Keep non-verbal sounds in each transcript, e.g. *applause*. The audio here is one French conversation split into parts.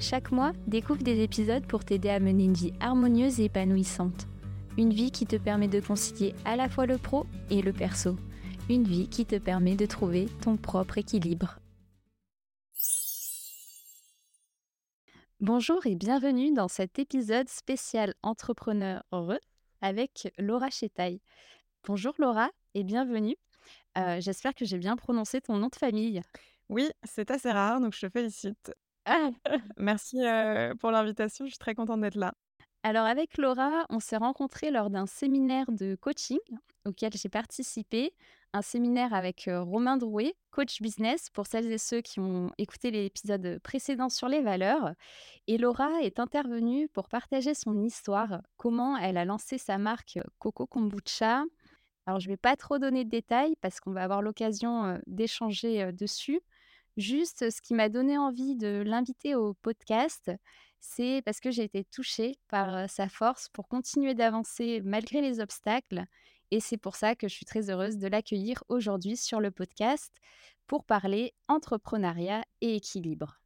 Chaque mois, découvre des épisodes pour t'aider à mener une vie harmonieuse et épanouissante. Une vie qui te permet de concilier à la fois le pro et le perso. Une vie qui te permet de trouver ton propre équilibre. Bonjour et bienvenue dans cet épisode spécial entrepreneur heureux avec Laura Chetaille. Bonjour Laura et bienvenue. Euh, j'espère que j'ai bien prononcé ton nom de famille. Oui, c'est assez rare, donc je te félicite. *laughs* Merci, pour l'invitation, je suis très contente d'être là. Alors avec Laura, on s'est rencontrés lors d'un séminaire de coaching auquel j'ai participé, un séminaire avec Romain Drouet, coach business, pour celles et ceux qui ont écouté l'épisode précédent sur les valeurs. Et Laura est intervenue pour partager son histoire, comment elle a lancé sa marque Coco Kombucha. Alors je ne vais pas trop donner de détails parce qu'on va avoir l'occasion d'échanger dessus. Juste, ce qui m'a donné envie de l'inviter au podcast, c'est parce que j'ai été touchée par sa force pour continuer d'avancer malgré les obstacles. Et c'est pour ça que je suis très heureuse de l'accueillir aujourd'hui sur le podcast pour parler entrepreneuriat et équilibre.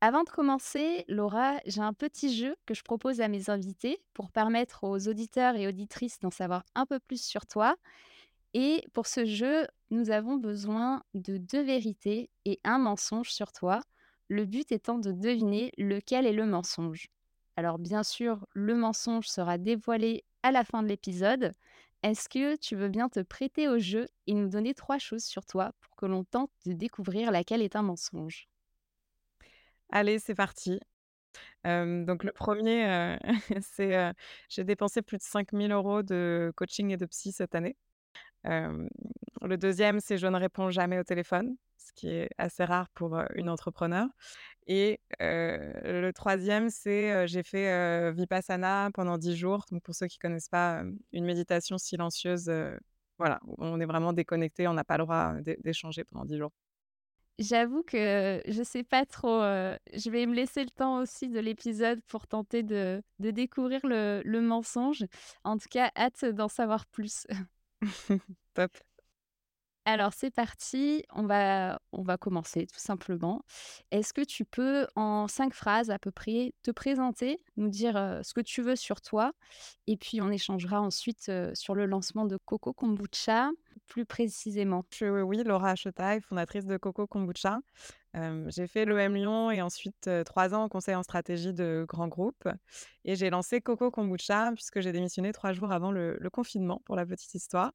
Avant de commencer, Laura, j'ai un petit jeu que je propose à mes invités pour permettre aux auditeurs et auditrices d'en savoir un peu plus sur toi et pour ce jeu, nous avons besoin de deux vérités et un mensonge sur toi, le but étant de deviner lequel est le mensonge. Alors bien sûr, le mensonge sera dévoilé à la fin de l'épisode. Est-ce que tu veux bien te prêter au jeu et nous donner trois choses sur toi pour que l'on tente de découvrir laquelle est un mensonge? Allez, c'est parti. donc le premier, *laughs* c'est j'ai dépensé plus de 5000 euros de coaching et de psy cette année le deuxième, c'est je ne réponds jamais au téléphone, ce qui est assez rare pour une entrepreneur. Et le troisième, c'est j'ai fait Vipassana pendant dix jours. Donc pour ceux qui connaissent pas, une méditation silencieuse, voilà, on est vraiment déconnecté, on n'a pas le droit d'échanger pendant dix jours. J'avoue que je sais pas trop. je vais me laisser le temps aussi de l'épisode pour tenter de, découvrir le mensonge. En tout cas, hâte d'en savoir plus. *laughs* *laughs* Top. Alors c'est parti, on va, on va commencer tout simplement. Est-ce que tu peux, en cinq phrases à peu près, te présenter, nous dire ce que tu veux sur toi, et puis on échangera ensuite sur le lancement de Coco Kombucha, plus précisément? oui, Laura Chetaille, fondatrice de Coco Kombucha. j'ai fait l'EM Lyon et ensuite trois ans en conseil en stratégie de grands groupes. Et j'ai lancé Coco Kombucha puisque j'ai démissionné trois jours avant le confinement, pour la petite histoire.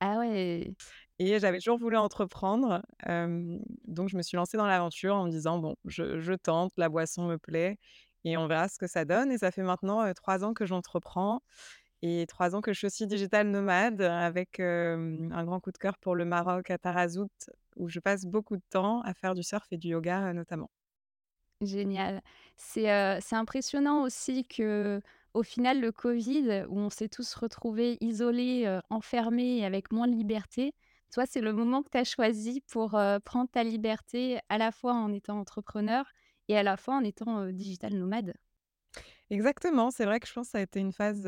Ah ouais. Et j'avais toujours voulu entreprendre. donc, je me suis lancée dans l'aventure en me disant, bon, je, tente, la boisson me plaît et on verra ce que ça donne. Et ça fait maintenant trois ans que j'entreprends et trois ans que je suis aussi digital nomade avec un grand coup de cœur pour le Maroc à Tarazout où je passe beaucoup de temps à faire du surf et du yoga notamment. Génial. C'est c'est impressionnant aussi que au final, le Covid, où on s'est tous retrouvés isolés, enfermés avec moins de liberté, toi, c'est le moment que tu as choisi pour prendre ta liberté à la fois en étant entrepreneur et à la fois en étant digital nomade? Exactement, c'est vrai que je pense que ça a été une phase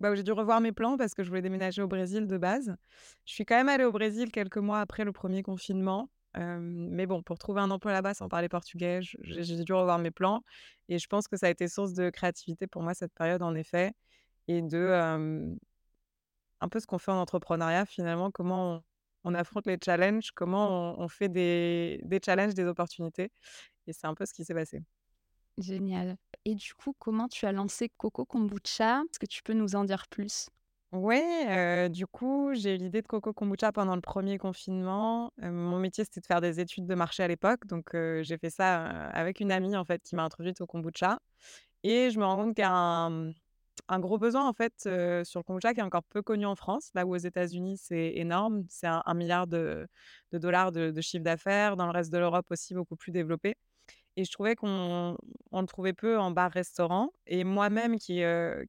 bah, où j'ai dû revoir mes plans parce que je voulais déménager au Brésil de base. Je suis quand même allée au Brésil quelques mois après le premier confinement mais bon, pour trouver un emploi là-bas sans parler portugais, j'ai dû revoir mes plans et je pense que ça a été source de créativité pour moi cette période en effet et de, un peu ce qu'on fait en entrepreneuriat finalement, comment on affronte les challenges, comment on fait des des challenges, des opportunités et c'est un peu ce qui s'est passé. Génial et du coup, comment tu as lancé Coco Kombucha? Est-ce que tu peux nous en dire plus? Ouais, du coup, j'ai eu l'idée de Coco Kombucha pendant le premier confinement. mon métier, c'était de faire des études de marché à l'époque, donc j'ai fait ça, avec une amie, en fait, qui m'a introduite au kombucha et je me rends compte qu'il y a un, un gros besoin, en fait, sur le kombucha qui est encore peu connu en France, là où aux États-Unis, c'est énorme. C'est un 1 000 de de dollars de de chiffre d'affaires. Dans le reste de l'Europe aussi, beaucoup plus développé et je trouvais qu'on on le trouvait peu en bar-restaurant et moi-même qui,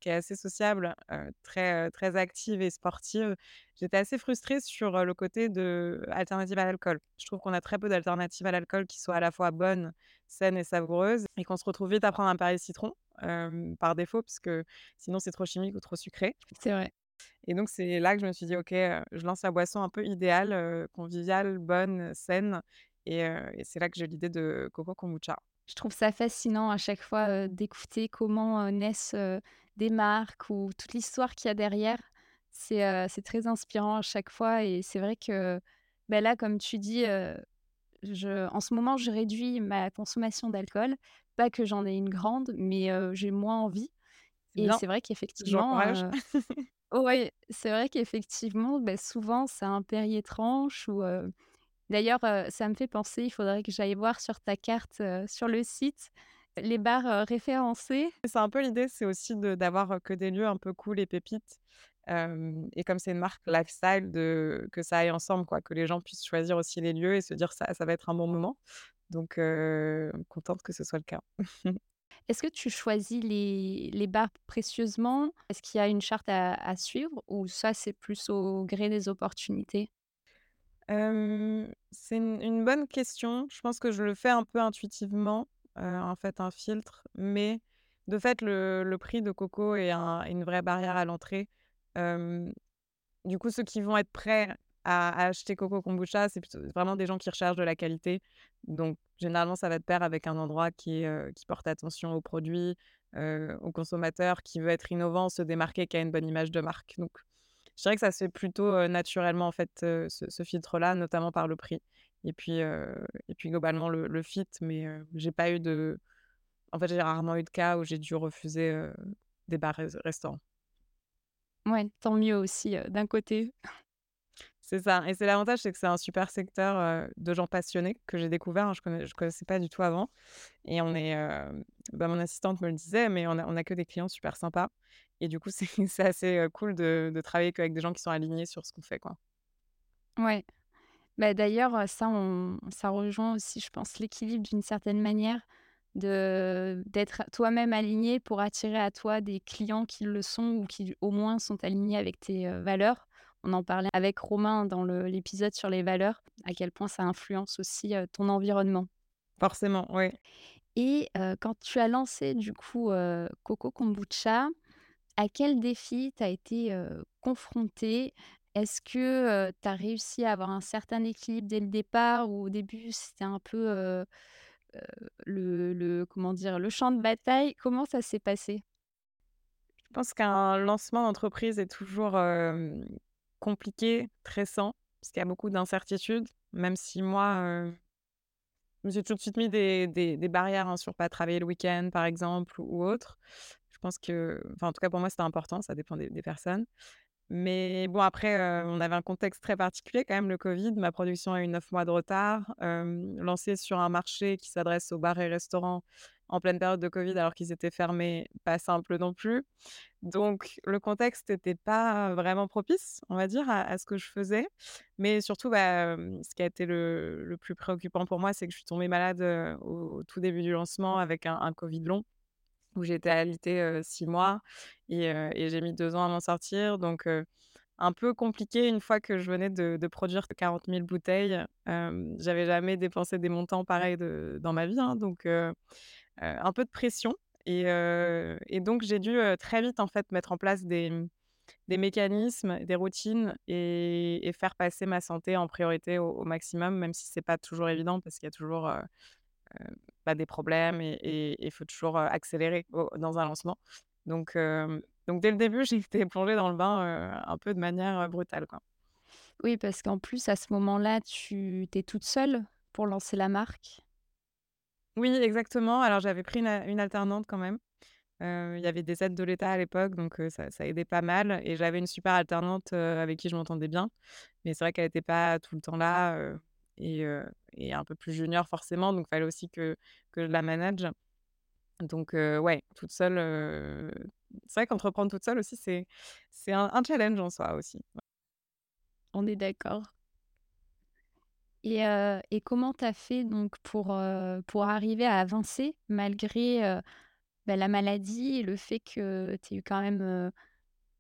qui est assez sociable, heu, très, très active et sportive, j'étais assez frustrée sur, le côté de alternative à l'alcool. Je trouve qu'on a très peu d'alternatives à l'alcool qui soient à la fois bonnes, saines et savoureuses et qu'on se retrouve vite à prendre un Paris Citron, par défaut puisque sinon c'est trop chimique ou trop sucré. C'est vrai. Et donc c'est là que je me suis dit: «OK, heu, je lance la boisson un peu idéale, heu, conviviale, bonne, saine» et c'est là que j'ai l'idée de Coco Kombucha. Je trouve ça fascinant à chaque fois, d'écouter comment, naissent, des marques ou toute l'histoire qu'il y a derrière. C'est, très inspirant à chaque fois et c'est vrai que, bah, là, comme tu dis, je en ce moment, je réduis ma consommation d'alcool. Pas que j'en ai une grande, mais, j'ai moins envie et c'est vrai qu'effectivement, heu *laughs* ouais, c'est vrai qu'effectivement, bah, souvent, c'est un Perrier tranche ou, D'ailleurs, ça me fait penser, il faudrait que j'aille voir sur ta carte, sur le site, les bars, référencés. C'est un peu l'idée, c'est aussi d'avoir, que des lieux un peu cool et pépites, et comme c'est une marque lifestyle de que ça aille ensemble quoi, que les gens puissent choisir aussi les lieux et se dire: «Ça ça va être un bon moment». Donc contente que ce soit le cas. *laughs* Est-ce que tu choisis les les bars précieusement? Est-ce qu'il y a une charte à à suivre ou ça, c'est plus au gré des opportunités? C'est une bonne question. Je pense que je le fais un peu intuitivement, en fait, un filtre, mais de fait, le prix de coco est un une vraie barrière à l'entrée. Du coup, ceux qui vont être prêts à acheter Coco Kombucha, c'est vraiment des gens qui recherchent de la qualité. Donc généralement, ça va de pair avec un endroit qui porte attention aux produits, heu, aux consommateurs, qui veut être innovant, se démarquer, qui a une bonne image de marque. Donc je dirais que ça se fait plutôt, naturellement en fait, ce filtre-là, notamment par le prix et puis, et puis globalement le le fit, mais, j'ai pas eu de en fait, j'ai rarement eu de cas où j'ai dû refuser, des bars res restaurants. Ouais, tant mieux aussi, d'un côté. C'est ça et c'est l'avantage, c'est que c'est un super secteur, de gens passionnés que j'ai découvert, hein, je je connaissais pas du tout avant et on est, heu, bah, mon assistante me le disait, mais on a on a que des clients super sympas et du coup, *laughs* c'est assez, cool de de travailler qu'avec des gens qui sont alignés sur ce qu'on fait, quoi. Ouais. Bah, d'ailleurs, ça on ça rejoint aussi, je pense, l'équilibre d'une certaine manière, d'être toi-même aligné pour attirer à toi des clients qui le sont ou qui, au moins, sont alignés avec tes, valeurs. On en parlait avec Romain dans l'épisode sur les valeurs, à quel point ça influence aussi, ton environnement. Forcément, oui. Et quand tu as lancé du coup, Coco Kombucha, à quel défi tu as été, confronté? Est-ce que, tu as réussi à avoir un certain équilibre dès le départ ou au début c'était un peu, le le comment dire? Le champ de bataille? Comment ça s'est passé? Je pense qu'un lancement d'entreprise est toujours, compliqué, stressant, parce qu'il y a beaucoup d'incertitudes, même si moi, heu, je me suis tout de suite mis des barrières, hein, sur pas travailler le week-end, par exemple, ou autre. Je pense que enfin, en tout cas, pour moi, c'était important, ça dépend des personnes. Mais bon, après, heu, on avait un contexte très particulier quand même, le covid. Ma production a eu 9 mois de retard. Hem, lancer sur un marché qui s'adresse aux bars et restaurants en pleine période de covid alors qu'ils étaient fermés, pas simple non plus. Donc le contexte n'était pas vraiment propice, on va dire, à ce que je faisais. Mais surtout, bah, ce qui a été le plus préoccupant pour moi, c'est que je suis tombée malade, au tout début du lancement avec un covid long où été alitée, heu, 6 mois et j'ai mis 2 ans à m'en sortir. Donc un peu compliqué une fois que je venais de produire 40 000 bouteilles. J'avais jamais dépensé des montants pareils dans ma vie, hein, donc un peu de pression et heu et donc j'ai dû, très vite, en fait, mettre en place des, mmh, des mécanismes, des routines et et faire passer ma santé en priorité au au maximum, même si c'est pas toujours évident parce qu'il y a toujours, bah, des problèmes et il faut toujours, accélérer au dans un lancement. Donc donc dès le début, *laughs* j'ai été plongée dans le bain, un peu de manière, brutale, quoi. Oui, parce qu'en plus à ce moment-là, tu tu es toute seule pour lancer la marque? Oui, exactement. Alors j'avais pris une alternante quand même. Heu, il y avait des aides de l'État à l'époque, donc ça aidait pas mal et j'avais une super alternante, avec qui je m'entendais bien. Mais c'est vrai qu'elle était pas tout le temps là, et un peu plus junior forcément, donc fallait aussi que que je la manage. Donc ouais, toute seule, c'est vrai qu'entreprendre toute seule aussi, c'est c'est un un challenge en soi aussi. On est d'accord. Et comment tu as fait donc pour, pour arriver à avancer malgré, bah, la maladie et le fait que tu aies eu quand même,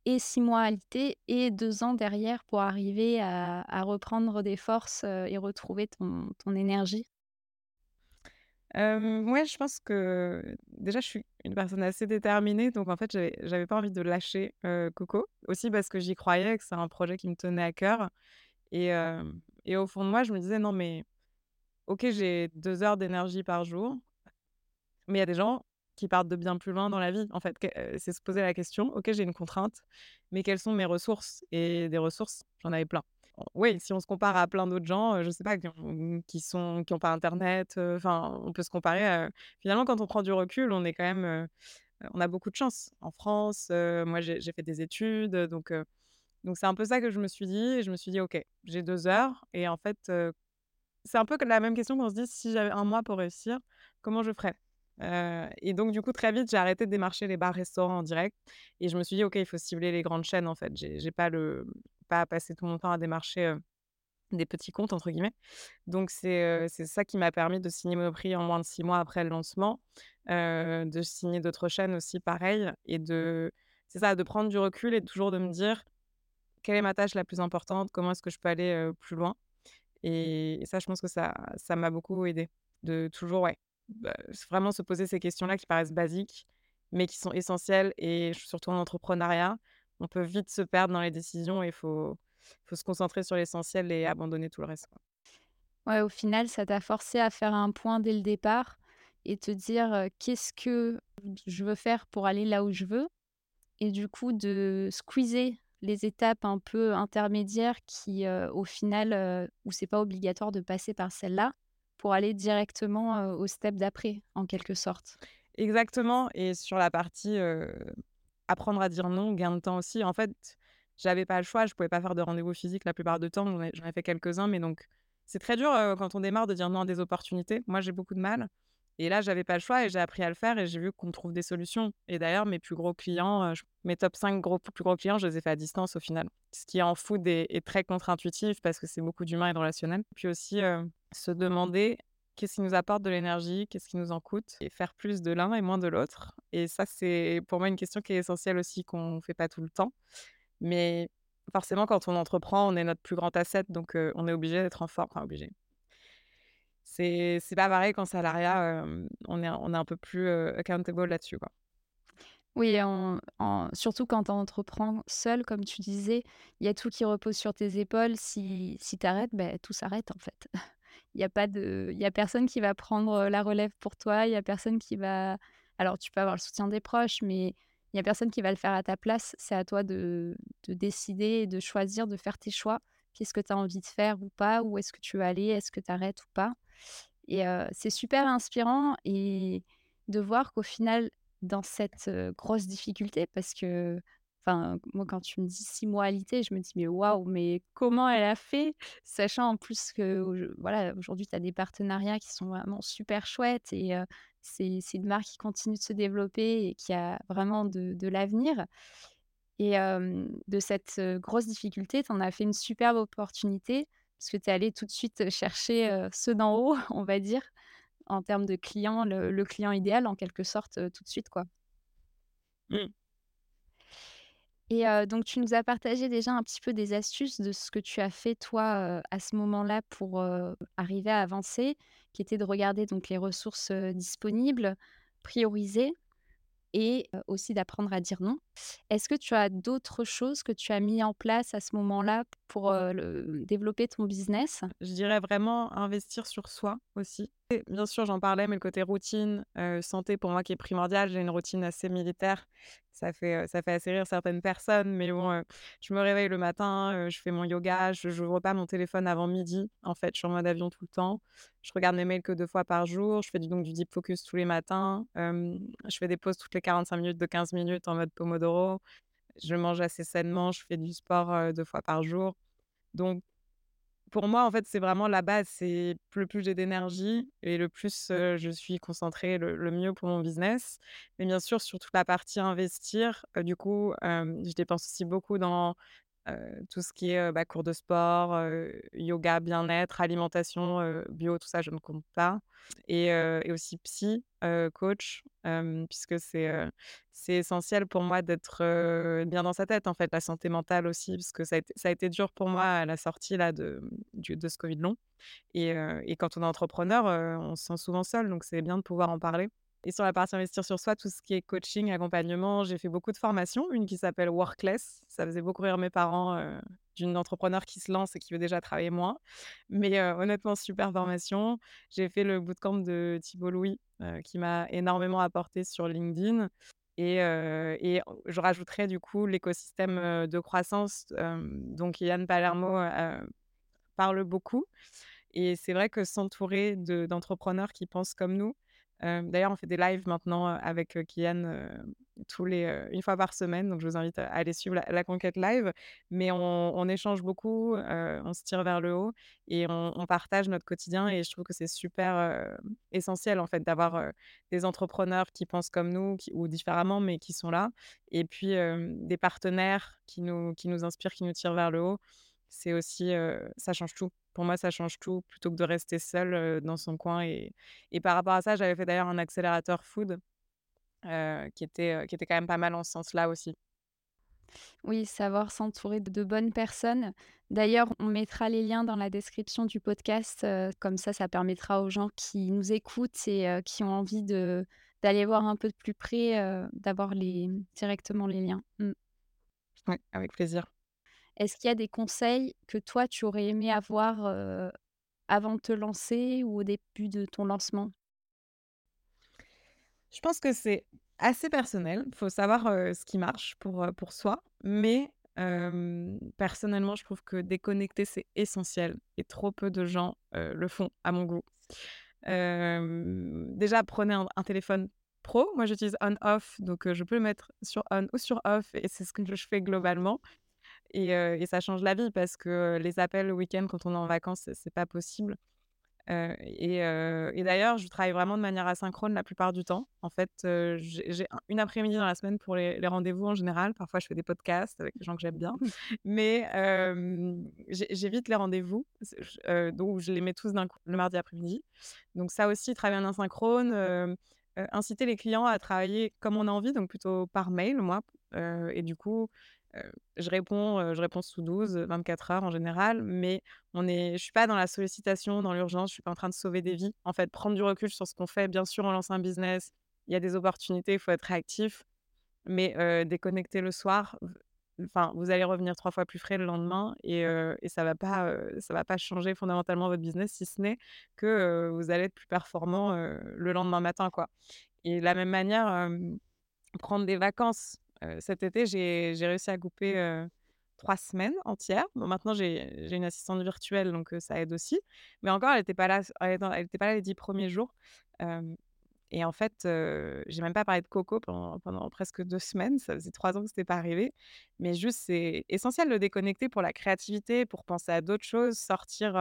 et 6 mois alité et 2 ans derrière pour arriver à à reprendre des forces, et retrouver ton ton énergie? Ouais, je pense que déjà, je suis une personne assez déterminée, donc en fait, j'avais j'avais pas envie de lâcher, Coco. Aussi parce que j'y croyais, que c'est un projet qui me tenait à cœur et hem et au fond de moi, je me disais: «Non mais OK, j'ai 2 heures d'énergie par jour, mais il y a des gens qui partent de bien plus loin dans la vie». En fait, c'est se poser la question: «OK, j'ai une contrainte, mais quelles sont mes ressources?» et des ressources, j'en avais plein. Oui, si on se compare à plein d'autres gens, je sais pas, qui ont pas internet, enfin, on peut se comparer, heu finalement, quand on prend du recul, on est quand même, on a beaucoup de chance. En France, moi, j'ai fait des études, donc donc c'est un peu ça que je me suis dit et je me suis dit: «OK, j'ai 2 heures» et en fait, c'est un peu la même question qu'on se dit: «Si j'avais un mois pour réussir, comment je ferais?» et donc du coup, très vite, j'ai arrêté de démarcher les bars-restaurants en direct et je me suis dit: «OK, il faut cibler les grandes chaînes, en fait». J'ai pas le pas à passer tout mon temps à démarcher, des «petits comptes» entre guillemets. Donc c'est, c'est ça qui m'a permis de signer Monoprix en moins de 6 mois après le lancement, de signer d'autres chaînes aussi pareil et de c'est ça, de prendre du recul et toujours de me dire: «Quelle est ma tâche la plus importante? Comment est-ce que je peux aller, plus loin?» et et ça, je pense que ça ça m'a beaucoup aidée. De toujours, ouais, bah, vraiment se poser ces questions-là qui paraissent basiques, mais qui sont essentielles et surtout en entrepreneuriat, on peut vite se perdre dans les décisions et il faut faut se concentrer sur l'essentiel et abandonner tout le reste. Ouais, au final, ça t'a forcé à faire un point dès le départ et te dire, «Qu'est-ce que je veux faire pour aller là où je veux?» et du coup de squeezer les étapes un peu intermédiaires qui, heu, au final, heu, où c'est pas obligatoire de passer par celle-là, pour aller directement, heu, au step d'après, en quelque sorte? Exactement et sur la partie, apprendre à dire non, gain de temps aussi. En fait, j'avais pas le choix, je pouvais pas faire de rendez-vous physiques la plupart du temps, j'en ai fait quelques-uns, mais donc c'est très dur, quand on démarre de dire non à des opportunités. Moi, j'ai beaucoup de mal et là, j'avais pas le choix et j'ai appris à le faire et j'ai vu qu'on trouve des solutions et d'ailleurs mes plus gros clients, heu, j mes top 5 gros plus gros clients, je les ai fait à distance au final. Ce qui en food est est très contre-intuitif parce que c'est beaucoup d'humain et de relationnel. Puis aussi, se demander Qu'est-ce qui nous apporte de l'énergie? Qu'est-ce qui nous en coûte? Et faire plus de l'un et moins de l'autre. Et ça, c'est pour moi une question qui est essentielle aussi, qu'on fait pas tout le temps. Mais forcément, quand on entreprend, on est notre plus grand asset, donc on est obligé d'être en forme. Enfin obligé. C'est pas pareil qu'en salariat, on est un peu plus, accountable là-dessus, quoi. Oui, surtout quand tu entreprends seul, comme tu disais, il y a tout qui repose sur tes épaules. Si si tu arrêtes, beh, tout s'arrête, en fait. *laughs* Il y a y a personne qui va prendre, la relève pour toi, il y a personne qui va alors tu peux avoir le soutien des proches, mais il y a personne qui va le faire à ta place. C'est à toi de de décider et de choisir, de faire tes choix. Qu'est-ce que tu as envie de faire ou pas? Où est-ce que tu veux aller? Est-ce que tu arrêtes ou pas? Et c'est super inspirant et de voir qu'au final, dans cette, grosse difficulté parce que, enfin, moi, quand tu me dis 6 mois alité, je me dis: «Mais waouh, mais comment elle a fait?» sachant en plus que, voilà, aujourd'hui, tu as des partenariats qui sont vraiment super chouettes et c'est une marque qui continue de se développer et qui a vraiment de l'avenir et de cette, grosse difficulté, tu en as fait une superbe opportunité parce que tu es allé tout de suite, chercher, ceux d'en haut, *laughs* on va dire, en termes de clients, le le client idéal en quelque sorte, tout de suite, quoi. Mmh. Et donc tu nous as partagé déjà un petit peu des astuces de ce que tu as fait toi, à ce moment-là pour, arriver à avancer, qui était de regarder donc les ressources, disponibles, prioriser et aussi d'apprendre à dire non. Est-ce que tu as d'autres choses que tu as mis en place à ce moment-là pour, heu, le développer ton business? Je dirais vraiment investir sur soi aussi. Bien sûr, j'en parlais, mais le côté routine, santé pour moi qui est primordial. J'ai une routine assez militaire. Ça fait, ça fait assez rire certaines personnes, mais bon, je me réveille le matin, je fais mon yoga, je j'ouvre pas mon téléphone avant midi. En fait, je suis en mode avion tout le temps. Je regarde mes mails que 2 fois par jour. Je fais du donc du deep focus tous les matins. Je fais des pauses toutes les 45 minutes de 15 minutes en mode pomodoro. Je mange assez sainement, je fais du sport, heu, 2 fois par jour. Donc pour moi, en fait, c'est vraiment la base. C'est le plus j'ai d'énergie et le plus, heu, je suis concentrée, le le mieux pour mon business. Mais bien sûr, sur toute la partie investir, du coup, je dépense aussi beaucoup dans Heu, tout ce qui est, heu, bah, cours de sport, heu, yoga, bien-être, alimentation, bio, tout ça, je ne compte pas et aussi psy, coach, puisque c'est, c'est essentiel pour moi d'être, bien dans sa tête, en fait, la santé mentale aussi, parce que ça a été ça a été dur pour moi à la sortie là de, du de ce covid long et et quand on est entrepreneur, on se sent souvent seul, donc c'est bien de pouvoir en parler et sur la partie investir sur soi, tout ce qui est coaching, accompagnement, j'ai fait beaucoup de formations. Une qui s'appelle Workless, ça faisait beaucoup rire mes parents, heu, d'une entrepreneur qui se lance et qui veut déjà travailler moins. Mais heu, honnêtement, super formation. J'ai fait le bootcamp de Thibault Louis, heu, qui m'a énormément apporté sur LinkedIn et je rajouterais du coup l'écosystème, de croissance, hem, dont Yann Palermo, parle beaucoup et c'est vrai que s'entourer de d'entrepreneurs qui pensent comme nous, d'ailleurs, on fait des lives maintenant, avec, Kian, tous les, 1 fois par semaine, donc je vous invite à aller suivre la conquête live. Mais on échange beaucoup, on se tire vers le haut et on partage notre quotidien et je trouve que c'est super, essentiel, en fait, d'avoir, des entrepreneurs qui pensent comme nous, ou différemment, mais qui sont là et puis, des partenaires qui nous qui nous inspirent, qui nous tirent vers le haut. C'est aussi, ça change tout. Pour moi, ça change tout plutôt que de rester seul, dans son coin et et par rapport à ça, j'avais fait d'ailleurs un accélérateur food, qui était, qui était quand même pas mal en ce sens-là aussi. Oui, savoir s'entourer de bonnes personnes. D'ailleurs, on mettra les liens dans la description du podcast, comme ça, ça permettra aux gens qui nous écoutent et qui ont envie de d'aller voir un peu de plus près, d'avoir les directement les liens. Mmh. Ouais, avec plaisir. Est-ce qu'il y a des conseils que toi, tu aurais aimé avoir, avant de te lancer ou au début de ton lancement? Je pense que c'est assez personnel. Il faut savoir, ce qui marche pour, pour soi. Mais, personnellement, je trouve que déconnecter, c'est essentiel et trop peu de gens, le font à mon goût. Déjà, prenez un un téléphone pro. Moi, j'utilise on off, donc, je peux le mettre sur on ou sur off et c'est ce que je fais globalement et ça change la vie parce que les appels le week-end quand on est en vacances, c'est pas possible. Et d'ailleurs, je travaille vraiment de manière asynchrone la plupart du temps. En fait, j'ai j'ai un une après-midi dans la semaine pour les les rendez-vous en général. Parfois, je fais des podcasts avec des gens que j'aime bien, *laughs* mais j'évite les rendez-vous. Donc je les mets tous d'un coup le mardi après-midi. Donc ça aussi, travailler en asynchrone, inciter les clients à travailler comme on a envie, donc plutôt par mail, moi, et du coup, je réponds, je réponds sous 12-24 heures en général, mais on est je suis pas dans la sollicitation, dans l'urgence, je suis pas en train de sauver des vies. En fait, prendre du recul sur ce qu'on fait. Bien sûr, on lance un business, il y a des opportunités, il faut être réactif, mais déconnecter le soir, enfin, vous allez revenir 3 fois plus frais le lendemain et ça va pas, ça va pas changer fondamentalement votre business, si ce n'est que, vous allez être plus performant, le lendemain matin, quoi et de la même manière, prendre des vacances. Heu, cet été, j'ai réussi à couper, heu, 3 semaines entières. Bon, maintenant, j'ai une assistante virtuelle, donc ça aide aussi, mais encore, elle était pas là s elle était elle était pas là les 10 premiers jours, et en fait, j'ai même pas parlé de coco pendant pendant presque 2 semaines. Ça faisait 3 ans que c'était pas arrivé, mais juste, c'est essentiel de déconnecter pour la créativité, pour penser à d'autres choses, sortir,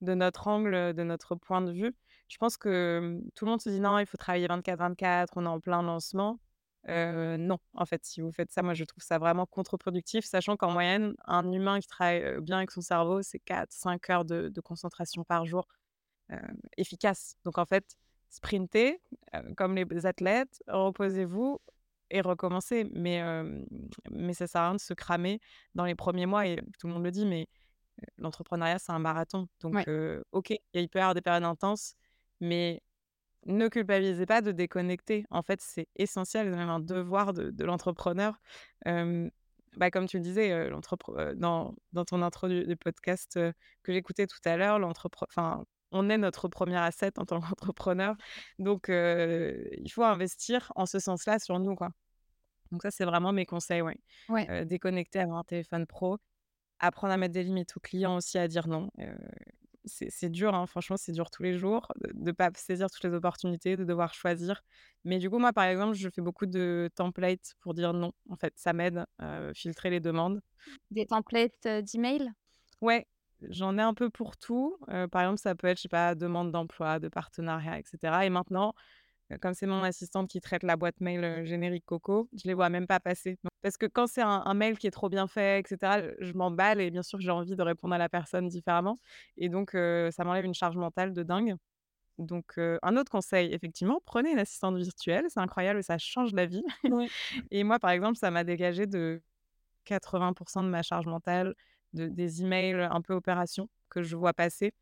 de notre angle, de notre point de vue. Je pense que, mmh, tout le monde se dit: «Non, il faut travailler 24-24, on est en plein lancement». Heu, non, en fait, si vous faites ça, moi, je trouve ça vraiment contre-productif, sachant qu'en moyenne, un humain qui travaille, heu, bien avec son cerveau, c'est 4-5 heures de de concentration par jour, hem, efficace. Donc en fait, sprintez, comme les athlètes, reposez-vous et recommencez. Mais mais ça sert à rien de se cramer dans les premiers mois et tout le monde le dit, mais l'entrepreneuriat, c'est un marathon. Donc Ouais. OK, il peut y avoir des périodes intenses, mais ne culpabilisez pas de déconnecter. En fait, c'est essentiel et même un devoir de de l'entrepreneur. Bah, comme tu le disais, dans dans ton intro du du podcast, que j'écoutais tout à l'heure, enfin, on est notre 1er asset en tant *laughs* qu'entrepreneur, donc il faut investir en ce sens-là sur nous, quoi. Donc ça, c'est vraiment mes conseils, ouais. Ouais. Heu, déconnecter, avoir un téléphone pro, apprendre à mettre des limites aux clients aussi, à dire non. C'est dur, hein, franchement, c'est dur tous les jours de de pas saisir toutes les opportunités, de devoir choisir. Mais du coup, moi, par exemple, je fais beaucoup de templates pour dire non. En fait, ça m'aide, heu, filtrer les demandes. Des templates, d'email? Ouais, j'en ai un peu pour tout. Par exemple, ça peut être, je sais pas, demande d'emploi, de partenariat et cetera et maintenant comme c'est mon assistante qui traite la boîte mail, heu, générique Coco, je les vois même pas passer. Parce que quand c'est un un mail qui est trop bien fait et cetera, heu, je m'emballe et bien sûr, j'ai envie de répondre à la personne différemment. Et donc ça m'enlève une charge mentale de dingue. Donc un autre conseil, effectivement, prenez une assistante virtuelle, c'est incroyable, ça change la vie. *laughs* Et moi, par exemple, ça m'a dégagé de 80% de ma charge mentale, de des emails, un peu opérations que je vois passer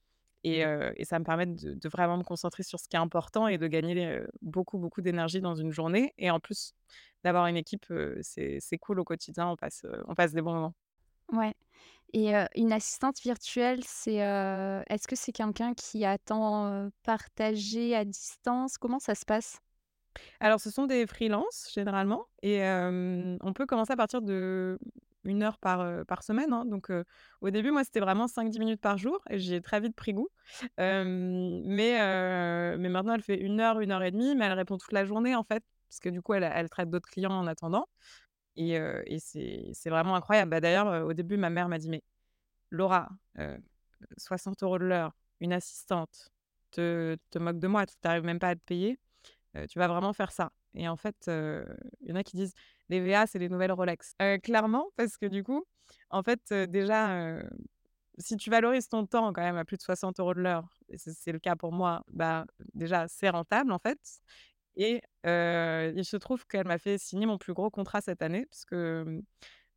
et heu et ça me permet de de vraiment me concentrer sur ce qui est important et de gagner, beaucoup, beaucoup d'énergie dans une journée et en plus d'avoir une équipe, c'est cool au quotidien, on passe, on passe des bons moments. Ouais et une assistante virtuelle, c'est, est-ce que c'est quelqu'un qui attend, partagé à distance? Comment ça se passe? Alors ce sont des freelances généralement et hem, on peut commencer à partir de une heure par, par semaine, hein, donc au début, moi, c'était vraiment cinq dix minutes par jour et j'y ai très vite pris goût. Mais mais maintenant elle fait une heure, une heure et demie, mais elle répond toute la journée, en fait, parce que du coup, elle elle traite d'autres clients en attendant et et c'est vraiment incroyable. Bah, d'ailleurs, au début, ma mère m'a dit: «Mais Laura, heu, 60 € de l'heure, une assistante, te te moques de moi, tu arrives même pas à te payer?» Tu vas vraiment faire ça et en fait, il y en a qui disent: «Les VA, c'est les nouvelles Rolex». Heu, clairement, parce que du coup, en fait, déjà, si tu valorises ton temps quand même à plus de 60 euros de l'heure et c'est le cas pour moi, bah, déjà, c'est rentable, en fait et il se trouve qu'elle m'a fait signer mon plus gros contrat cette année parce que,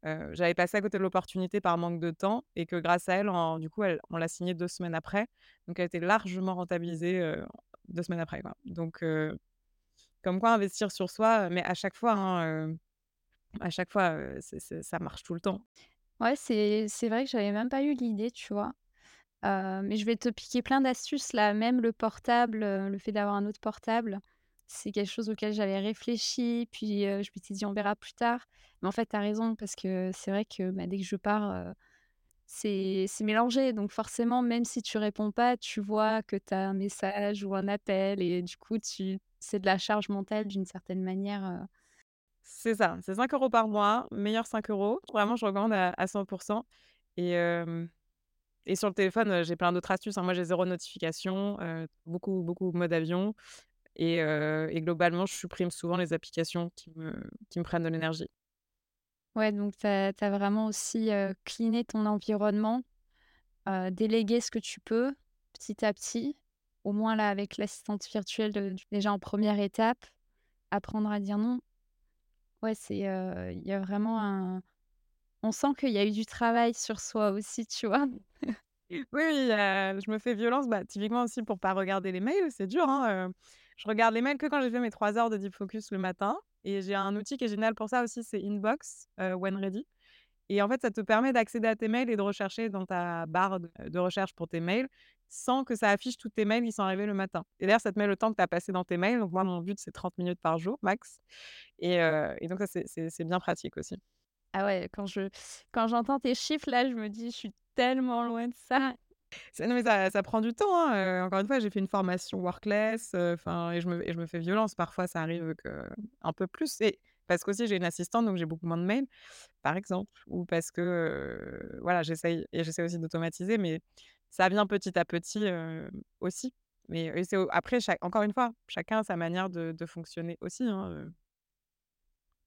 mmh, j'avais passé à côté de l'opportunité par manque de temps et que grâce à elle, en du coup, on l'a signé 2 semaines après, donc elle était largement rentabilisée, heu, 2 semaines après, donc comme quoi investir sur soi, mais à chaque fois, hein, à chaque fois, ça marche tout le temps. Ouais, c'est vrai que j'avais même pas eu l'idée, tu vois? Mais je vais te piquer plein d'astuces là, même le portable, le fait d'avoir un autre portable, c'est quelque chose auquel j'avais réfléchi, puis, je m'étais dit: «On verra plus tard». Mais en fait, tu as raison parce que c'est vrai que, bah, dès que je pars, c'est mélangé donc forcément, même si tu réponds pas, tu vois que tu as un message ou un appel et du coup, tu c'est de la charge mentale d'une certaine manière, C'est ça, c'est 5 euros par mois, meilleurs 5 euros. Vraiment, je recommande à à 100 et hem et sur le téléphone, j'ai plein d'autres astuces, hein. Moi, j'ai zéro notification, heu, beaucoup, beaucoup mode avion et et globalement, je supprime souvent les applications qui me qui me prennent de l'énergie. ouais, donc tu as vraiment aussi, cleané ton environnement Heu, déléguer ce que tu peux, petit à petit. Au moins là, avec l'assistante virtuelle, déjà en première étape, apprendre à dire non. Ouais, c'est, heu, il y a vraiment un on sent qu'il y a eu du travail sur soi aussi, tu vois? Oui, oui, heu, je me fais violence, bah, typiquement aussi pour pas regarder les mails, c'est dur, hein, heu, je regarde les mails que quand j'ai fait mes 3 heures de deep focus le matin et j'ai un outil qui est génial pour ça aussi, c'est Inbox, heu, When Ready et en fait, ça te permet d'accéder à tes mails et de rechercher dans ta barre de de recherche pour tes mails, sans que ça affiche tous tes mails qui sont arrivés le matin et d'ailleurs, ça te met le temps que tu as passé dans tes mails, donc moi, mon but, c'est 30 minutes par jour max et donc ça, c'est bien pratique aussi. Ah ouais, quand je quand j'entends tes chiffres là, je me dis: «Je suis tellement loin de ça». Non mais ça ça prend du temps, hein, encore une fois, j'ai fait une formation workless, et je me et je me fais violence. Parfois, ça arrive que un peu plus et parce qu'aussi j'ai une assistante, donc j'ai beaucoup moins de mails, par exemple, ou parce que, voilà, j'essaye et j'essaie aussi d'automatiser, mais ça vient petit à petit, aussi. Mais c'est après encore une fois, chacun a sa manière de fonctionner aussi, hein.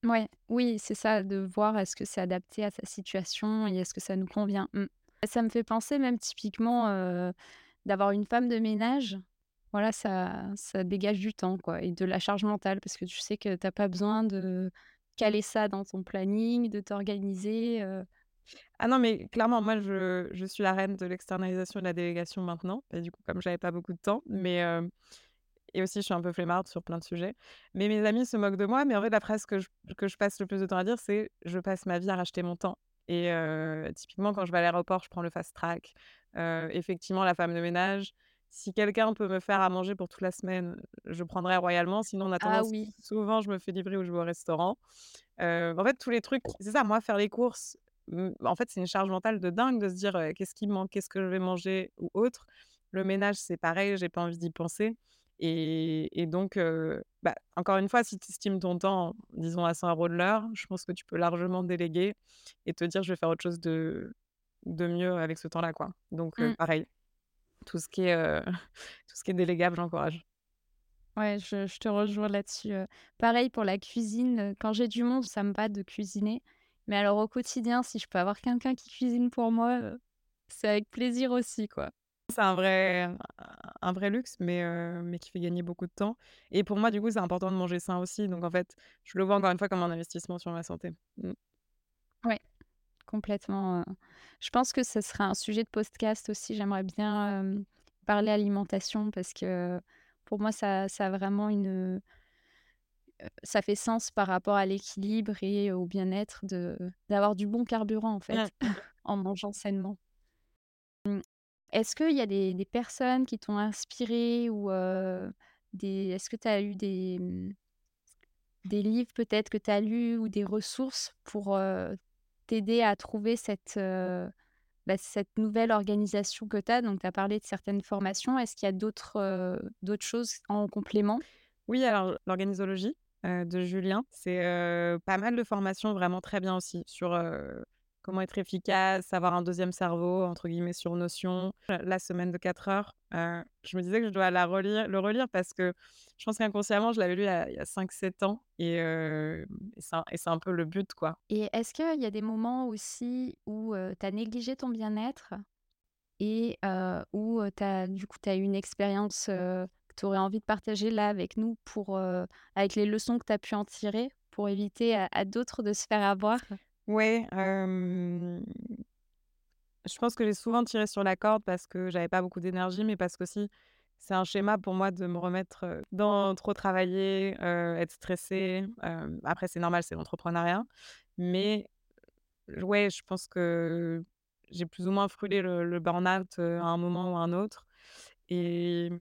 Ouais, oui, c'est ça, de voir est-ce que c'est adapté à sa situation et est-ce que ça nous convient. Mmh. Ça me fait penser même typiquement, d'avoir une femme de ménage. Voilà, ça ça dégage du temps, quoi et de la charge mentale parce que tu sais que tu as pas besoin de caler ça dans ton planning, de t'organiser. Ah non, mais clairement, moi, je je suis la reine de l'externalisation et de la délégation maintenant et du coup, comme j'avais pas beaucoup de temps, mais Et aussi, je suis un peu flemmarde sur plein de sujets. Mais mes amis se moquent de moi, mais en fait, la phrase que je que je passe le plus de temps à dire, c'est: «Je passe ma vie à racheter mon temps» et typiquement, quand je vais à l'aéroport, je prends le fast track. Effectivement, la femme de ménage, si quelqu'un peut me faire à manger pour toute la semaine, je prendrai royalement. Sinon, en Ah attendant, oui. souvent, je me fais livrer ou je vais au restaurant. En fait, tous les trucs c'est ça, moi, faire les courses, en fait, c'est une charge mentale de dingue de se dire, «Qu'est-ce qui manque? Qu'est-ce que je vais manger?» ou autre. Le ménage, c'est pareil, j'ai pas envie d'y penser et et donc bah, encore une fois, si tu estimes ton temps, disons à 100 euros de l'heure, je pense que tu peux largement déléguer et te dire: «Je vais faire autre chose de de mieux avec ce temps-là», quoi. Donc Mmh. pareil, tout ce qui est, *laughs* tout ce qui est délégable, j'encourage. Ouais, je je te rejoins là-dessus. Pareil pour la cuisine, quand j'ai du monde, ça me va de cuisiner. Mais alors au quotidien, si je peux avoir quelqu'un qui cuisine pour moi, heu, c'est avec plaisir aussi, quoi. C'est un vrai un vrai luxe, mais heu, mais qui fait gagner beaucoup de temps et pour moi, du coup, c'est important de manger sain aussi, donc en fait, je le vois encore une fois comme un investissement sur ma santé. Mmh. Ouais, complètement, heu. Je pense que ce serait un sujet de podcast aussi. J'aimerais bien, parler alimentation parce que pour moi, ça ça a vraiment une, ça fait sens par rapport à l'équilibre et au bien-être de d'avoir du bon carburant, en Mmh. fait, *laughs* en mangeant sainement. Mmh. Est-ce qu'il y a des des personnes qui t'ont inspiré ou des est-ce que tu as eu des, mmh, des livres peut-être que tu as lus ou des ressources pour, t'aider à trouver cette, bah, cette nouvelle organisation que tu as? Donc tu as parlé de certaines formations. Est-ce qu'il y a d'autres choses en complément? Oui, alors l'organisologie, heu, de Julien, c'est, heu, pas mal de formations vraiment très bien aussi sur, heu, comment être efficace, avoir un deuxième cerveau entre guillemets sur Notion. La semaine de 4 heures, heu, je me disais que je dois la relire le relire parce que je pense qu'inconsciemment je l'avais lu il y a il y a 5-7 ans et et c'est un peu le but, quoi. Et est-ce qu'il y a des moments aussi où, tu as négligé ton bien-être et où, tu as du coup, tu as eu une expérience, heu, que tu aurais envie de partager là avec nous pour, heu, avec les leçons que tu as pu en tirer pour éviter à à d'autres de se faire avoir? Hem, je pense que j'ai souvent tiré sur la corde parce que j'avais pas beaucoup d'énergie, mais parce qu'aussi c'est un schéma pour moi de me remettre, dans trop travailler, être stressée, hem, après c'est normal, c'est l'entrepreneuriat, mais ouais, je pense que j'ai plus ou moins frôlé le le burn-out, à un moment ou à un autre et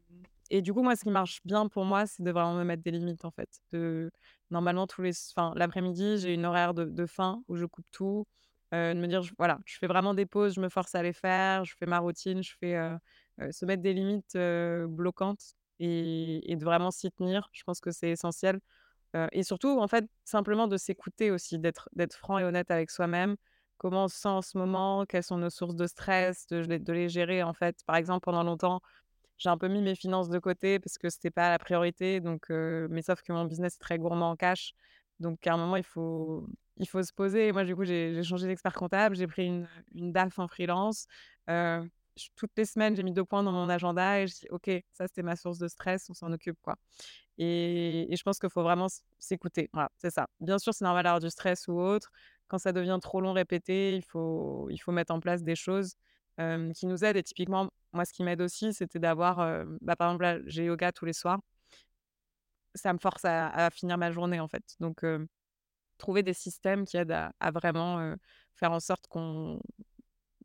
et du coup, moi, ce qui marche bien pour moi, c'est de vraiment me mettre des limites, en fait. De normalement, tous les enfin, l'après-midi, j'ai une horaire de de faim où je coupe tout, heu, de me dire, je voilà, je fais vraiment des pauses, je me force à les faire, je fais ma routine, je fais, heu heu, se mettre des limites, bloquantes et et de vraiment s'y tenir. Je pense que c'est essentiel, et surtout, en fait, simplement de s'écouter aussi, d'être franc et honnête avec soi-même. Comment on se sent en ce moment? Quelles sont nos sources de stress? De les gérer, en fait. Par exemple, pendant longtemps, j'ai un peu mis mes finances de côté parce que c'était pas la priorité donc mais sauf que mon business est très gourmand en cash. Donc à un moment, il faut il faut se poser moi, du coup, j'ai changé d'expert comptable, j'ai pris une, DAF en freelance. Toutes les semaines, j'ai mis 2 points dans mon agenda et je dis: «OK, ça, c'était ma source de stress, on s'en occupe, quoi». Et je pense qu'il faut vraiment s'écouter. Voilà, c'est ça. Bien sûr, c'est normal d'avoir du stress ou autre. Quand ça devient trop long, répété, il faut il faut mettre en place des choses, qui nous aident et typiquement, moi, ce qui m'aide aussi, c'était d'avoir, bah, par exemple, là, j'ai yoga tous les soirs. Ça me force à finir ma journée, en fait. Donc, trouver des systèmes qui aident à vraiment, faire en sorte qu'on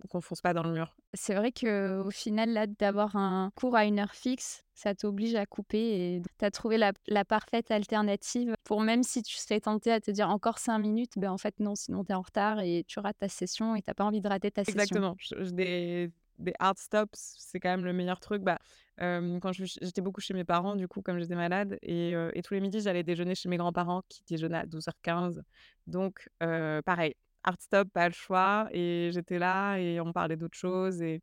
qu'on fonce pas dans le mur. C'est vrai qu'au final, là, d'avoir un cours à une heure fixe, ça t'oblige à couper et tu as trouvé la la parfaite alternative pour même si tu serais tenté à te dire: «Encore 5 minutes», ben, en fait, non, sinon tu es en retard et tu rates ta session et tu as pas envie de rater ta session. Exactement. Des des hard stops, c'est quand même le meilleur truc. Bah, hem, quand j'étais beaucoup chez mes parents, du coup, comme j'étais malade et heu et tous les midis, j'allais déjeuner chez mes grands-parents qui déjeunaient à 12:15. Donc heu, pareil, hard stop, pas le choix et j'étais là et on parlait d'autres choses et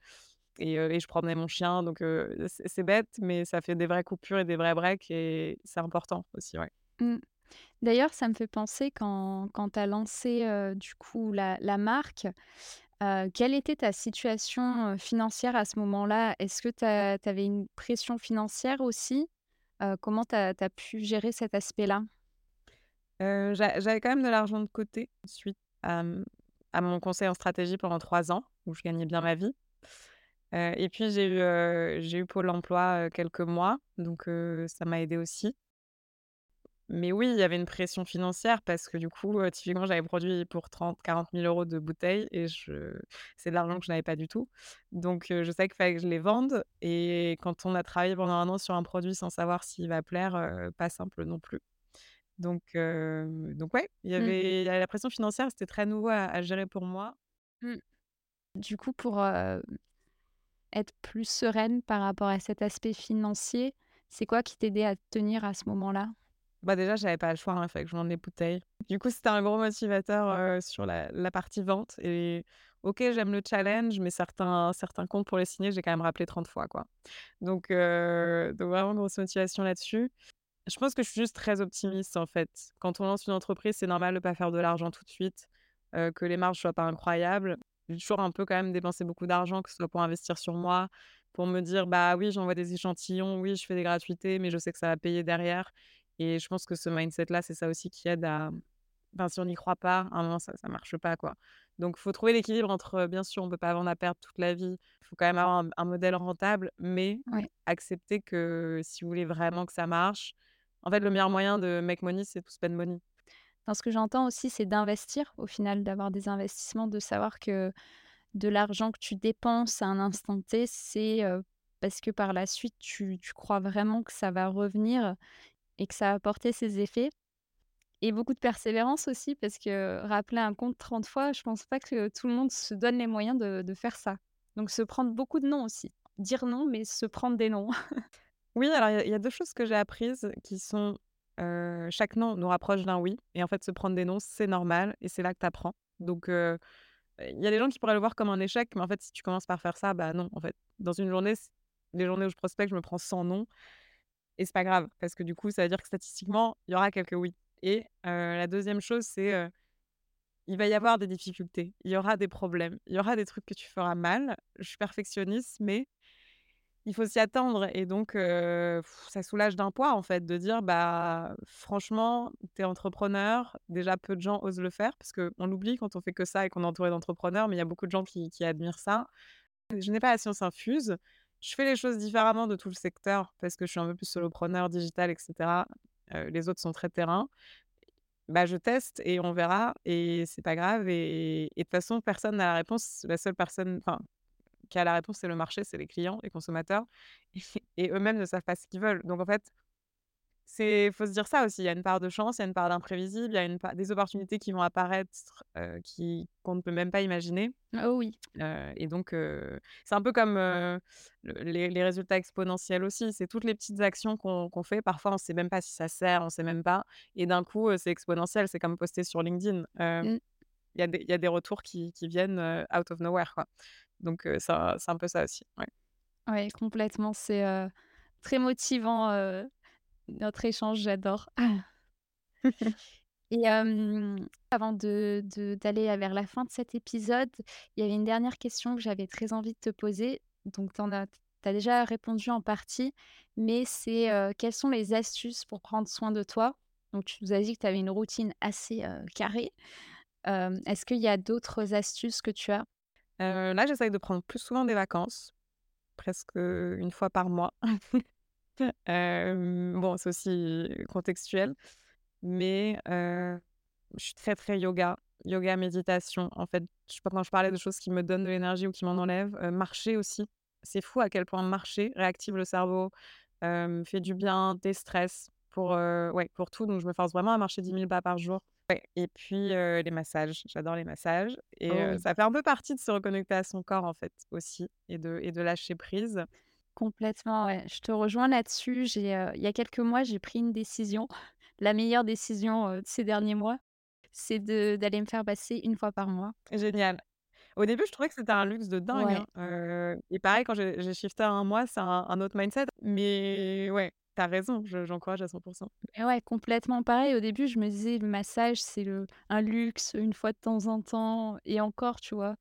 et je promenais mon chien donc c'est bête, mais ça fait des vraies coupures et des vrais breaks et c'est important aussi, ouais. Mmh. D'ailleurs, ça me fait penser quand quand tu as lancé, du coup, la la marque, quelle était ta situation, financière à ce moment-là? Est-ce que tu avais une pression financière aussi? Comment tu as pu gérer cet aspect-là? J'avais quand même de l'argent de côté suite à, mon conseil en stratégie pendant 3 ans où je gagnais bien ma vie. Et puis j'ai eu, Pôle emploi, quelques mois, donc ça m'a aidée aussi. Mais oui, il y avait une pression financière parce que du coup, typiquement, j'avais produit pour 30-40 000 € de bouteilles et c'est de l'argent que je n'avais pas du tout. Donc je savais qu'il fallait que je les vende et quand on a travaillé pendant un an sur un produit sans savoir s'il va plaire, pas simple non plus. Donc donc ouais, il y Mmh. avait avait la pression financière, c'était très nouveau à à gérer pour moi. Mmh. Du coup, pour, être plus sereine par rapport à cet aspect financier, c'est quoi qui t'aidait à tenir à ce moment-là? Bah, déjà, j'avais pas le choix, hein, il fallait que je vende les bouteilles. Du coup, c'était un gros motivateur, sur la la partie vente et OK, j'aime le challenge, mais certains certains comptes pour les signer, j'ai quand même rappelé 30 fois, quoi. Donc heu, donc vraiment grosse motivation là-dessus. Je pense que je suis juste très optimiste, en fait. Quand on lance une entreprise, c'est normal de pas faire de l'argent tout de suite, que les marges soient pas incroyables. J'ai toujours un peu quand même dépensé beaucoup d'argent, que ce soit pour investir sur moi, pour me dire: «Bah, oui, j'envoie des échantillons, oui, je fais des gratuités, mais je sais que ça va payer derrière» et je pense que ce mindset-là, c'est ça aussi qui aide à enfin, si on n'y croit pas, à un moment, ça ça marche pas, quoi. Donc faut trouver l'équilibre entre, bien sûr, on peut pas vendre à perdre toute la vie. Il faut quand même avoir un un modèle rentable, mais Ouais. accepter que si vous voulez vraiment que ça marche, en fait, le meilleur moyen de make money, c'est to spend money. Dans ce que j'entends aussi, c'est d'investir au final, d'avoir des investissements, de savoir que de l'argent que tu dépenses à un instant T, c'est, parce que par la suite tu crois vraiment que ça va revenir et que ça va porter ses effets et beaucoup de persévérance aussi parce que rappeler un compte 30 fois, je pense pas que tout le monde se donne les moyens de de faire ça. Donc se prendre beaucoup de non aussi. Dire non, mais se prendre des non. *laughs* Oui, alors il y a 2 choses que j'ai apprises qui sont, chaque non nous rapproche d'un oui et en fait, se prendre des non, c'est normal et c'est là que tu apprends. Donc il y a des gens qui pourraient le voir comme un échec, mais en fait, si tu commences par faire ça, bah non, en fait. Dans une journée, les journées où je prospecte, je me prends 100 non et c'est pas grave parce que du coup, ça veut dire que statistiquement, il y aura quelques oui et la deuxième chose, c'est, il va y avoir des difficultés, il y aura des problèmes, il y aura des trucs que tu feras mal. Je suis perfectionniste, mais il faut s'y attendre et donc ça soulage d'un poids, en fait, de dire: «Bah, franchement, tu es entrepreneur». Déjà, peu de gens osent le faire parce qu'on l'oublie quand on fait que ça et qu'on est entouré d'entrepreneurs, mais il y a beaucoup de gens qui admirent ça. Je n'ai pas la science infuse. Je fais les choses différemment de tout le secteur parce que je suis un peu plus solopreneur, digital et cetera. Heu, les autres sont très terrain. Bah, je teste et on verra et c'est pas grave et de toute façon, personne n'a la réponse. La seule personne qui a la réponse, c'est le marché, c'est les clients, les consommateurs *laughs* et eux-mêmes ne savent pas ce qu'ils veulent. Donc en fait, c'est faut se dire ça aussi, il y a une part de chance, il y a une part d'imprévisible, il y a une part des opportunités qui vont apparaître, heu, qui qu'on ne peut même pas imaginer. Oh oui. Heu et donc heu, c'est un peu comme, le les les résultats exponentiels aussi. C'est toutes les petites actions qu'on fait. Parfois, on sait même pas si ça sert, on sait même pas et d'un coup, c'est exponentiel. C'est comme poster sur LinkedIn. Mmh. il y a des il y a des retours qui qui viennent, out of nowhere, quoi. Donc ça c'est un peu ça aussi, ouais. Ouais, complètement, c'est, très motivant, notre échange, j'adore. Et avant de de d'aller vers la fin de cet épisode, il y avait une dernière question que j'avais très envie de te poser. Donc tu as déjà répondu en partie, mais c'est, quelles sont les astuces pour prendre soin de toi? Donc tu nous as dit que tu avais une routine assez, carrée. Est-ce qu'il y a d'autres astuces que tu as? Heu, là, j'essaye de prendre plus souvent des vacances, presque, une fois par mois. Hem, *laughs* bon, c'est aussi contextuel, mais heu, je suis très, très yoga. Yoga, méditation. En fait, je sais pas, quand je parlais de choses qui me donnent de l'énergie ou qui m'en enlèvent, marcher aussi. C'est fou à quel point marcher réactive le cerveau, fait du bien, déstresse pour, ouais, pour tout. Donc je me force vraiment à marcher dix mille pas par jour. Ouais et puis, les massages. J'adore les massages et Oh oui. ça fait un peu partie de se reconnecter à son corps, en fait, aussi et de et de lâcher prise. Complètement, ouais. Je te rejoins là-dessus. J'ai, il y a quelques mois, j'ai pris une décision, la meilleure décision, de ces derniers mois, c'est de d'aller me faire passer une fois par mois. Génial. Au début, je trouvais que c'était un luxe de dingue, Ouais, hein, et pareil quand j'ai j'ai shifté à un mois, c'est un un autre mindset, mais ouais, tu as raison, je j'encourage à 100 et ouais, complètement pareil. Au début, je me disais: «Le massage, c'est le un luxe, une fois de temps en temps» et encore, tu vois?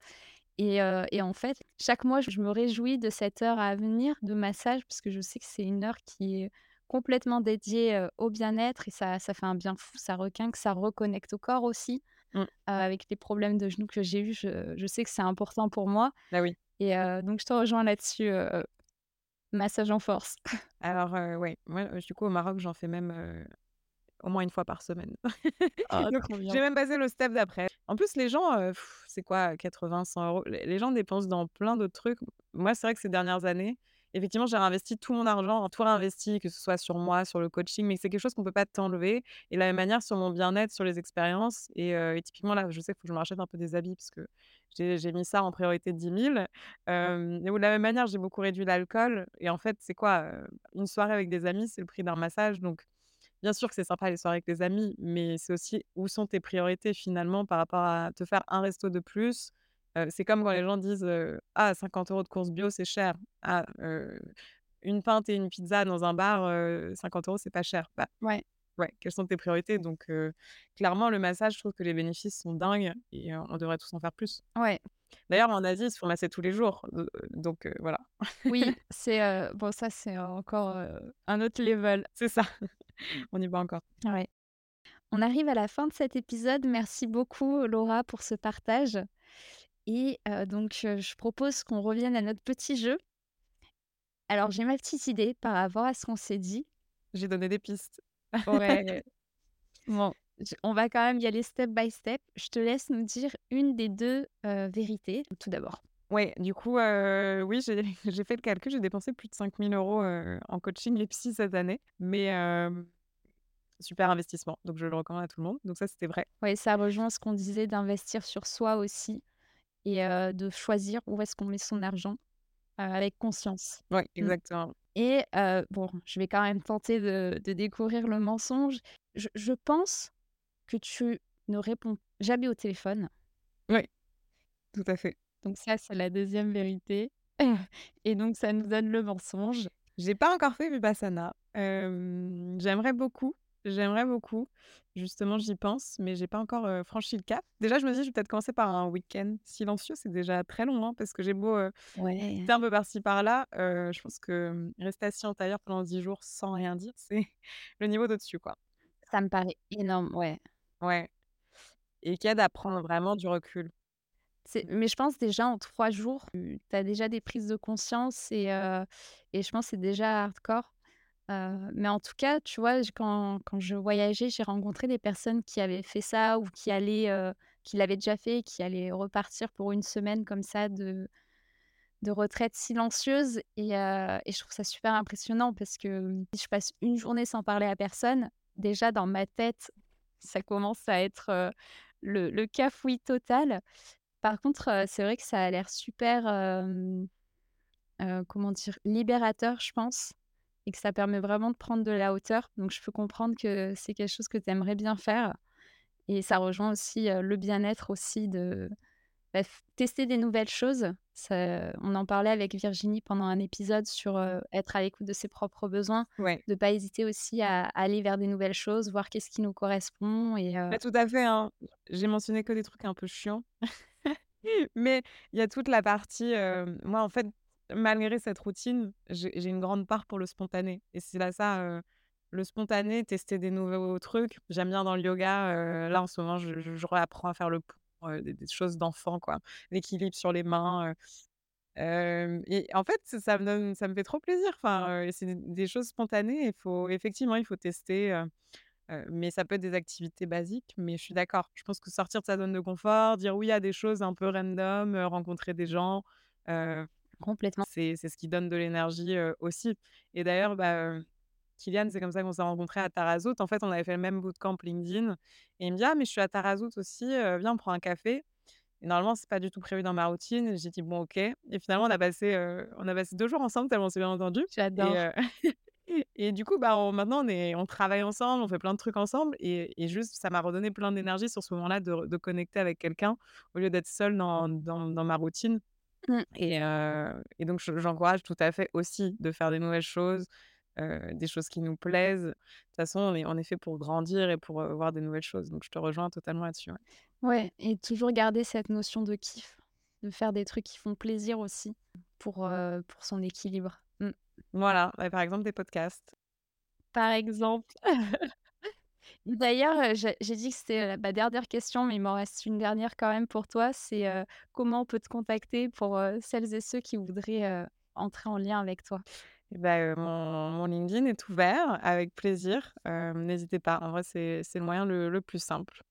Et heu et en fait, chaque mois, je me réjouis de cette heure à venir de massage parce que je sais que c'est une heure qui est complètement dédiée, heu, au bien-être et ça ça fait un bien fou, ça requinque, ça reconnecte au corps aussi. Mmh. Heu, avec les problèmes de genoux que j'ai eus, je je sais que c'est important pour moi Bah oui. et donc je te rejoins là-dessus, massage en force. *laughs* Alors, heu, ouais, moi, du coup, au Maroc, j'en fais même, au moins une fois par semaine. Oh, *laughs* Donc trop j'ai même passé le step d'après. En plus, les gens, c'est quoi, 80-100 €? Les les gens dépensent dans plein d'autres trucs. Moi, c'est vrai que ces dernières années, effectivement, j'ai réinvesti tout mon argent, tout réinvesti, que ce soit sur moi, sur le coaching, mais c'est quelque chose qu'on peut pas t'enlever et de la même manière sur mon bien-être, sur les expériences et typiquement là, je sais qu'il faut que je me rachète un peu des habits parce que j'ai mis ça en priorité de 10 000. Hem et de la même manière, j'ai beaucoup réduit l'alcool et en fait, c'est quoi, une soirée avec des amis, c'est le prix d'un massage donc Bien sûr que c'est sympa les soirées avec les amis, mais c'est aussi où sont tes priorités finalement par rapport à te faire un resto de plus C'est comme quand les gens disent, «Ah 50 € de courses bio, c'est cher. Ah, une pinte et une pizza dans un bar, heu, 50 €, c'est pas cher». Bah, Ouais. ouais, quelles sont tes priorités? Donc clairement, le massage, je trouve que les bénéfices sont dingues et on devrait tous en faire plus. Ouais. D'ailleurs, en Asie, ils se font masser tous les jours, donc voilà. Oui, *laughs* c'est, bon ça c'est encore, un autre level. C'est ça, *laughs* on y va encore. Ouais. On arrive à la fin de cet épisode. Merci beaucoup Laura pour ce partage et donc je propose qu'on revienne à notre petit jeu. Alors j'ai ma petite idée par rapport à ce qu'on s'est dit. J'ai donné des pistes. Ouais. *laughs* Bon, on va quand même y aller step by step. Je te laisse nous dire une des 2 heu, vérités, tout d'abord. Ouais, du coup, oui, *laughs* j'ai fait le calcul, j'ai dépensé plus de 5 000 €, heu, en coaching et psy cette année, mais super investissement, donc je le recommande à tout le monde, donc ça, c'était vrai. Ouais, ça rejoint ce qu'on disait d'investir sur soi aussi et de choisir où est-ce qu'on met son argent, avec conscience. Ouais, Mmh exactement. et bon, je vais quand même tenter de de découvrir le mensonge. Je je pense que tu ne réponds jamais au téléphone, Oui, tout à fait. donc ça, c'est la deuxième vérité *laughs* et donc ça nous donne le mensonge. J'ai pas encore fait Vipassana. J'aimerais beaucoup, j'aimerais beaucoup. Justement, j'y pense, mais j'ai pas encore, franchi le cap. Déjà, je me dis: «Je vais peut-être commencer par un week-end silencieux». C'est déjà très long, hein, parce que j'ai beau, Ouais. méditer un peu par-ci par-là, je pense que, mmh, rester assis en tailleur pendant 10 jours sans rien dire, c'est *laughs* le niveau d'au-dessus, quoi. Ça me paraît énorme, ouais. Ouais et qui aide à prendre vraiment du recul. C'est mais je pense déjà en 3 jours, tu as déjà des prises de conscience et et je pense que c'est déjà hardcore. Mais en tout cas, tu vois, quand quand je voyageais, j'ai rencontré des personnes qui avaient fait ça ou qui allaient, qui l'avaient déjà fait, qui allaient repartir pour une semaine comme ça de de retraite silencieuse et je trouve ça super impressionnant parce que, mmh, si je passe une journée sans parler à personne, déjà dans ma tête, ça commence à être, le le cafouillis total. Par contre, c'est vrai que ça a l'air super, comment dire? Libérateur, je pense et que ça permet vraiment de prendre de la hauteur. Donc je peux comprendre que c'est quelque chose que tu aimerais bien faire et ça rejoint aussi, le bien-être aussi de, bah, tester des nouvelles choses. Ça on en parlait avec Virginie pendant un épisode sur, être à l'écoute de ses propres besoins, Ouais. de pas hésiter aussi à aller vers des nouvelles choses, voir qu'est-ce qui nous correspond et Bah, tout à fait, hein. J'ai mentionné que des trucs un peu chiants. *laughs* Mais il y a toute la partie, moi, en fait, malgré cette routine, j'ai une grande part pour le spontané et c'est là ça, le spontané, tester des nouveaux trucs. J'aime bien dans le yoga, là, en ce moment, je je réapprends à faire le pont, des choses d'enfant, quoi. L'équilibre sur les mains, et en fait, ça me donne ça me fait trop plaisir. Enfin, c'est des choses spontanées. Il faut effectivement, il faut tester, mais ça peut être des activités basiques, mais je suis d'accord. Je pense que sortir de sa zone de confort, dire oui à des choses un peu random, rencontrer des gens, complètement. c'est c'est ce qui donne de l'énergie, aussi et d'ailleurs, bah, Kylian, c'est comme ça qu'on s'est rencontrés à Tarazout. En fait, on avait fait le même bootcamp LinkedIn et il me dit: «Ah mais je suis à Tarazout aussi, viens, on prend un café» et normalement, c'est pas du tout prévu dans ma routine. J'ai dit: «Bon, OK» et finalement, on a passé, on a passé 2 jours ensemble tellement on s'est bien entendus et J'adore. *laughs* Et du coup, bah, on maintenant on est on travaille ensemble, on fait plein de trucs ensemble et et juste ça m'a redonné plein d'énergie sur ce moment-là de de connecter avec quelqu'un au lieu d'être seule dans dans dans ma routine Mmh. et donc je j'encourage tout à fait aussi de faire des nouvelles choses, des choses qui nous plaisent. De toute façon, on est est fait pour grandir et pour, voir des nouvelles choses, donc je te rejoins totalement là-dessus, ouais. Ouais et toujours garder cette notion de kiff, de faire des trucs qui font plaisir aussi pour, heu, pour son équilibre. Mmh. Voilà, ouais, par exemple des podcasts. Par exemple. *laughs* D'ailleurs, heu, j'ai dit que c'était, heu, ma dernière question, mais il m'en reste une dernière quand même pour toi. C'est, heu, comment on peut te contacter pour, celles et ceux qui voudraient, entrer en lien avec toi? Et bah, mon mon LinkedIn est ouvert avec plaisir, n'hésitez pas. En vrai, c'est le moyen le le plus simple.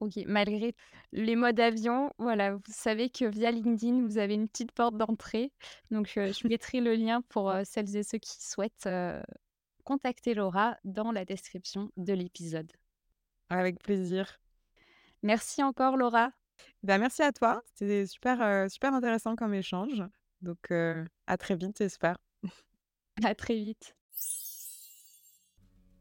OK, malgré les modes avion, voilà, vous savez que via LinkedIn, vous avez une petite porte d'entrée. Donc, je *laughs* mettrai le lien pour, celles et ceux qui souhaitent, contacter Laura dans la description de l'épisode. Avec plaisir. Merci encore Laura, Bah, merci à toi, c'était super, super intéressant comme échange. Donc, heu, à très vite, j'espère. à très vite.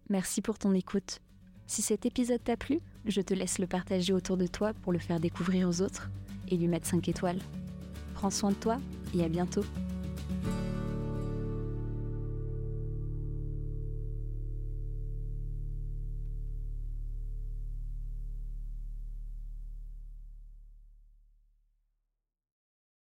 Merci pour ton écoute. Si cet épisode t'a plu, je te laisse le partager autour de toi pour le faire découvrir aux autres. et lui mettre 5 étoiles. Prends soin de toi et à bientôt.